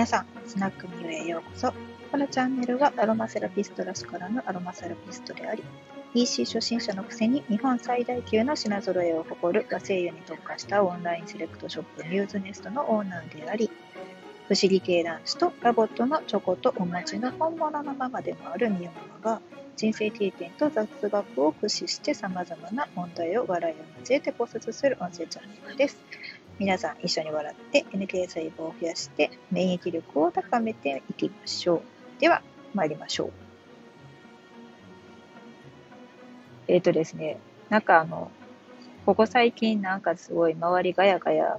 皆さん、スナックみよへようこそ。このチャンネルはアロマセラピストらしからぬアロマセラピストであり、EC 初心者のくせに日本最大級の品揃えを誇る和精油に特化したオンラインセレクトショップミューズネストのオーナーであり、不思議系男子とラボットのチョコとお餅の本物のママでもあるみよママが人生経験と雑学を駆使して様々な問題を笑いを交えて考察する音声チャンネルです。皆さん一緒に笑って NK 細胞を増やして免疫力を高めていきましょう。では、参りましょう。えっ、ー、とですね、なんかあの、ここ最近なんかすごい周りガヤガヤ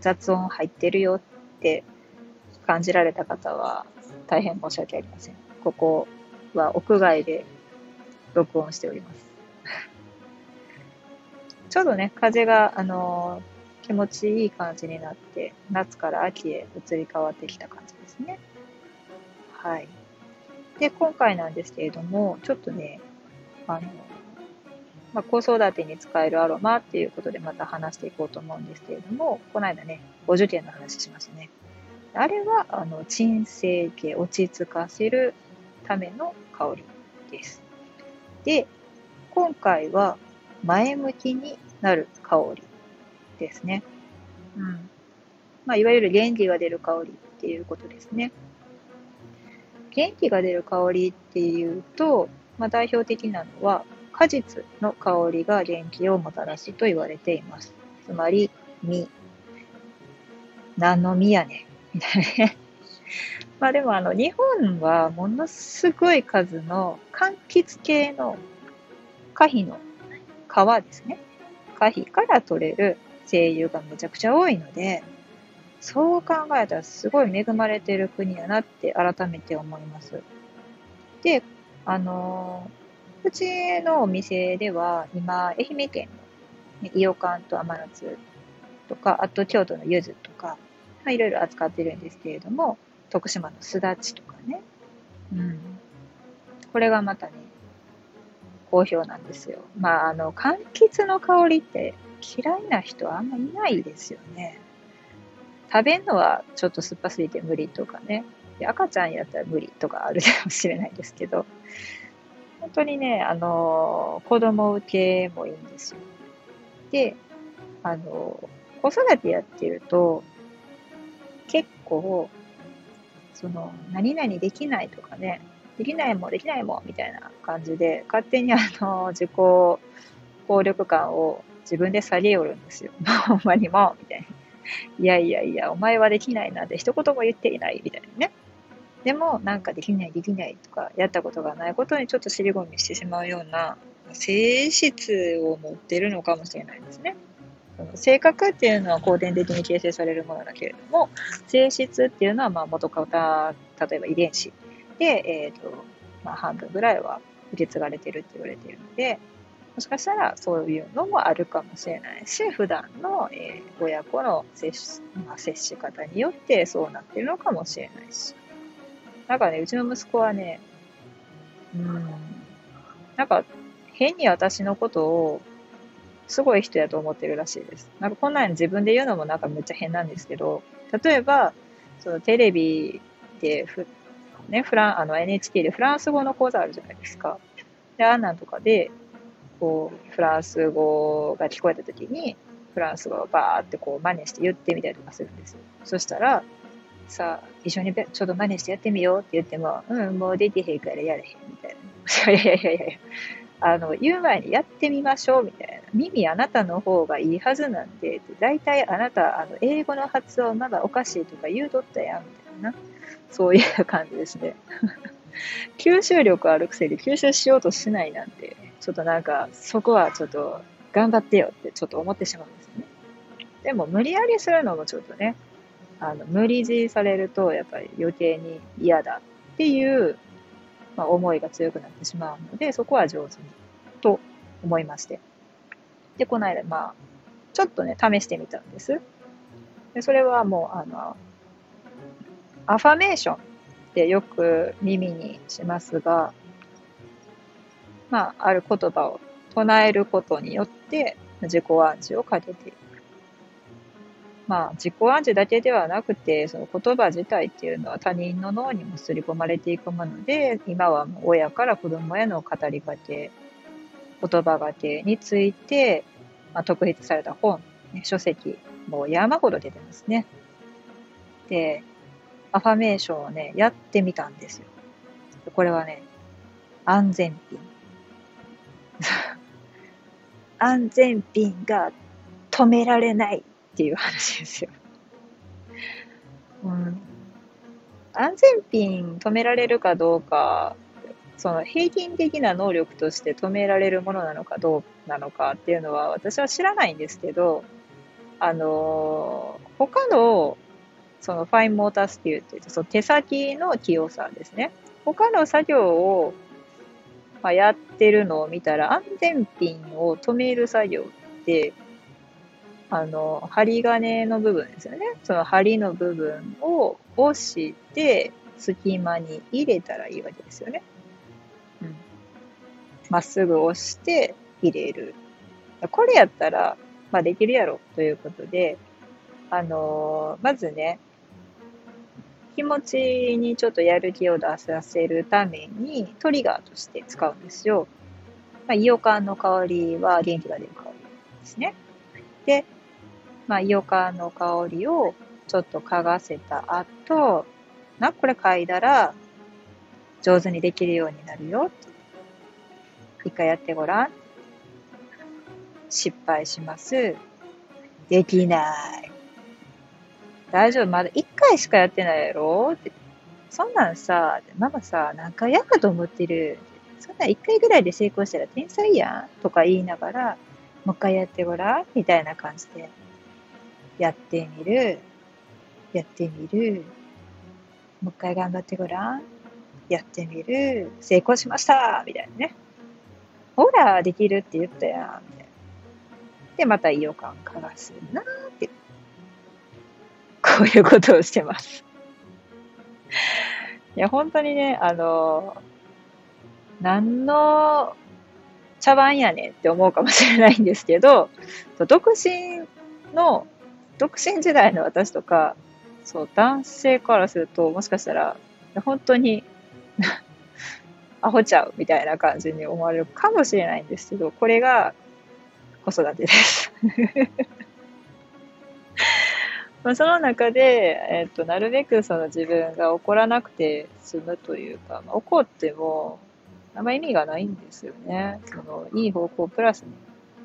雑音入ってるよって感じられた方は大変申し訳ありません。ここは屋外で録音しております。ちょうどね、風が、あのー気持ちいい感じになって、夏から秋へ移り変わってきた感じですね。はい。で、今回なんですけれども、ちょっとね、あの、まあ、子育てに使えるアロマっていうことでまた話していこうと思うんですけれども、この間ね、お受験の話しましたね。あれは、あの、鎮静系、落ち着かせるための香りです。で、今回は前向きになる香りですね。うん。まあ、いわゆる元気が出る香りっていうことですね。元気が出る香りっていうと、まあ、代表的なのは、果実の香りが元気をもたらすと言われています。つまり、実。何の実やねん。みたいなね。まあでもあの、日本はものすごい数の柑橘系の果皮の皮ですね。果皮から取れる声優がめちゃくちゃ多いので、そう考えたらすごい恵まれてる国やなって改めて思います。で、あのうちのお店では今、愛媛県の伊予館と甘夏とか、あと京都の柚子とか、まあ、いろいろ扱ってるんですけれども、徳島のすだちとかね。うん。これがまたね、好評なんですよ。まあ、あの、柑橘の香りって嫌いな人はあんまいないですよね。食べるのはちょっと酸っぱすぎて無理とかね。赤ちゃんやったら無理とかあるかもしれないですけど、本当にね、あの、子供受けもいいんですよ。で、あの、子育てやってると、結構、その、何々できないとかね、できないもん、できないもん、みたいな感じで、勝手にあの、自己効力感を自分で下げよるんですよ。ほんまにもう、みたいな。いやいやいや、お前はできないなんて一言も言っていない、みたいなね。でも、なんかできない、できないとか、やったことがないことにちょっと尻込みしてしまうような性質を持ってるのかもしれないですね。性格っていうのは後天的に形成されるものだけれども、性質っていうのはまあ元から例えば遺伝子で、えーとまあ、半分ぐらいは受け継がれてるって言われているので、もしかしたらそういうのもあるかもしれないし、普段の、え、親子の接し,、まあ、接し方によってそうなってるのかもしれないし。なんかね、うちの息子はね、うん、なんか変に私のことをすごい人やと思ってるらしいです。なんかこんなに自分で言うのもなんかめっちゃ変なんですけど、例えば、そのテレビでふ、ね、フラン、あの NHK でフランス語の講座あるじゃないですか。で、あんなんとかで、こう、フランス語が聞こえた時に、フランス語をバーってこう真似して言ってみたりとかするんですよ。そしたら、さあ、一緒にちょっと真似してやってみようって言っても、うん、もうできへんからやれへんみたいな。いやいやいやいやあの、言う前にやってみましょうみたいな。耳あなたの方がいいはずなんで、大体あなた、あの、英語の発音まだおかしいとか言うとったやんみたいな。そういう感じですね。吸収力あるくせに吸収しようとしないなんて、ちょっとなんか、そこはちょっと頑張ってよってちょっと思ってしまうんですよね。でも無理やりするのもちょっとね、あの、無理強いされるとやっぱり余計に嫌だっていう、まあ、思いが強くなってしまうので、そこは上手にと思いまして。で、この間、まあ、ちょっとね、試してみたんです。でそれはもう、あの、アファメーションってよく耳にしますが、まあ、ある言葉を唱えることによって自己暗示をかけていく。まあ、自己暗示だけではなくて、その言葉自体っていうのは他人の脳にも刷り込まれていくもので、今は親から子供への語りかけ、言葉がけについて、まあ、特筆された本、書籍、もう山ほど出てますね。で、アファメーションをね、やってみたんですよ。これはね、安全ピン。安全ピンが止められないっていう話ですよ。うん、安全ピン止められるかどうか、その平均的な能力として止められるものなのかどうなのかっていうのは私は知らないんですけど、あのー、他のそのファインモータースキルって言って、その手先の器用さですね。他の作業を、まあ、やってるのを見たら、安全ピンを止める作業って、あの、針金の部分ですよね。その針の部分を押して、隙間に入れたらいいわけですよね。うん。まっすぐ押して入れる。これやったら、まあできるやろということで、あのー、まずね、気持ちにちょっとやる気を出させるためにトリガーとして使うんですよ。まあ、イオカンの香りは元気が出る香りですね。で、まあ、イオカンの香りをちょっと嗅がせた後、な、これ嗅いだら上手にできるようになるよ。一回やってごらん。失敗します。できない。大丈夫、まだ1回しかやってないやろ？って。そんなんさ、ママさ、何回やったと思ってる。そんなん1回ぐらいで成功したら天才やんとか言いながら、もう一回やってごらん？みたいな感じで。やってみる。やってみる。もう一回頑張ってごらん？やってみる。成功しましたみたいなね。ほら、できるって言ったやん。みたいな。で、また意予感かがすなってこういうことをしてます。いや、本当にね、あの、何の茶番やねんって思うかもしれないんですけど、独身の、独身時代の私とか、そう、男性からすると、もしかしたら、本当にアホちゃうみたいな感じに思われるかもしれないんですけど、これが子育てですまあ、その中で、えっと、なるべくその自分が怒らなくて済むというか、まあ、怒ってもあんま意味がないんですよね。そのいい方向プラスに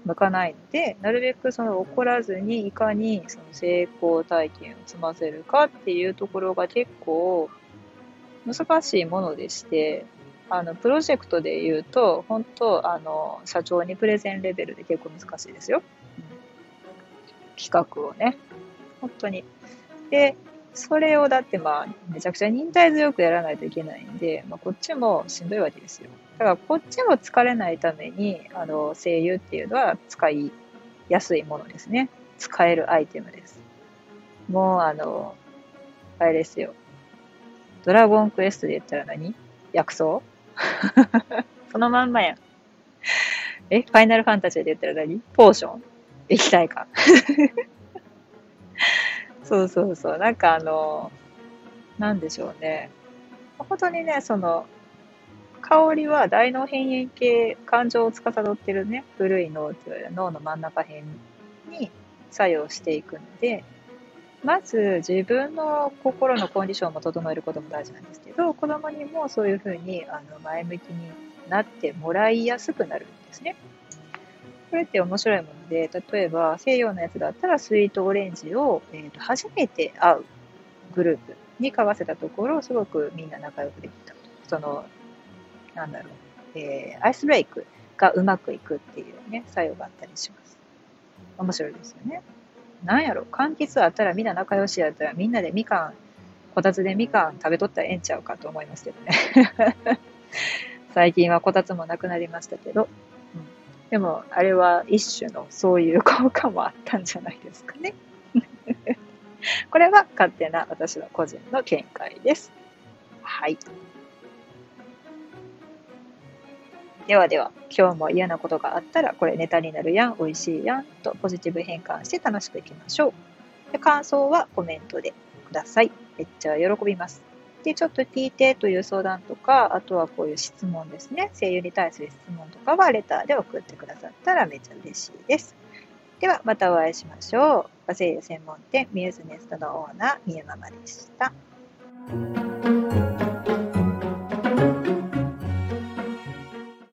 向かないので、なるべくその怒らずにいかにその成功体験を積ませるかっていうところが結構難しいものでして、あの、プロジェクトで言うと、本当、あの、社長にプレゼンレベルで結構難しいですよ。うん、企画をね、本当に。で、それをだってまあ、めちゃくちゃ忍耐強くやらないといけないんで、まあ、こっちもしんどいわけですよ。だからこっちも疲れないために、あの、声優っていうのは使いやすいものですね。使えるアイテムです。もうあの、あれですよ。ドラゴンクエストで言ったら何？薬草？そのまんまやん。えファイナルファンタジーで言ったら何？ポーション？液体か。そうそうそう。なんかあの、なんでしょうね。本当にね、その、香りは大脳辺縁系、感情を司ってるね、古い脳って言われる脳の真ん中辺に作用していくので、まず自分の心のコンディションも整えることも大事なんですけど、子供にもそういうふうにあの前向きになってもらいやすくなるんですね。これって面白いもので、例えば西洋のやつだったらスイートオレンジを、えー、と初めて会うグループに買わせたところ、すごくみんな仲良くできた。その、なんだろう、えー、アイスブレイクがうまくいくっていうね、作用があったりします。面白いですよね。なんやろ、柑橘あったらみんな仲良しやったらみんなでみかん、こたつでみかん食べとったらええんちゃうかと思いますけどね。最近はこたつもなくなりましたけど、でも、あれは一種のそういう効果もあったんじゃないですかね。これは勝手な私の個人の見解です。はい。ではでは、今日も嫌なことがあったら、これネタになるやん、美味しいやんとポジティブ変換して楽しくいきましょう。感想はコメントでください。めっちゃ喜びます。で、ちょっと聞いてという相談とか、あとはこういう質問ですね。声優に対する質問とかはレターで送ってくださったらめっちゃ嬉しいです。では、またお会いしましょう。和声優専門店ミューズネストのオーナー、みゆママでした。